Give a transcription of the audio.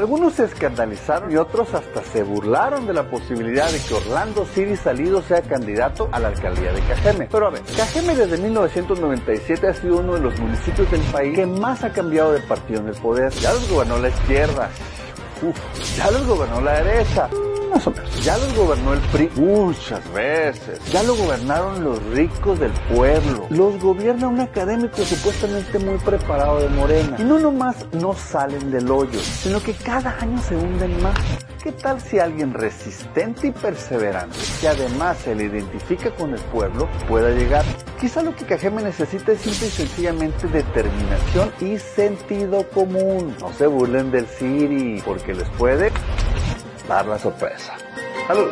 Algunos se escandalizaron y otros hasta se burlaron de la posibilidad de que Orlando City Salido sea candidato a la alcaldía de Cajeme. Pero a ver, Cajeme desde 1997 ha sido uno de los municipios del país que más ha cambiado de partido en el poder. Ya los gobernó la izquierda, Uf, ya los gobernó la derecha más o. Ya los gobernó el PRI muchas veces. Ya lo gobernaron los ricos del pueblo. Los gobierna un académico supuestamente muy preparado de Morena. Y no nomás no salen del hoyo, sino que cada año se hunden más. ¿Qué tal si alguien resistente y perseverante, que además se le identifica con el pueblo, pueda llegar? Quizá lo que Cajeme necesita es simple y sencillamente determinación y sentido común. No se burlen del Siri, porque les puede dar la sorpresa. Salud.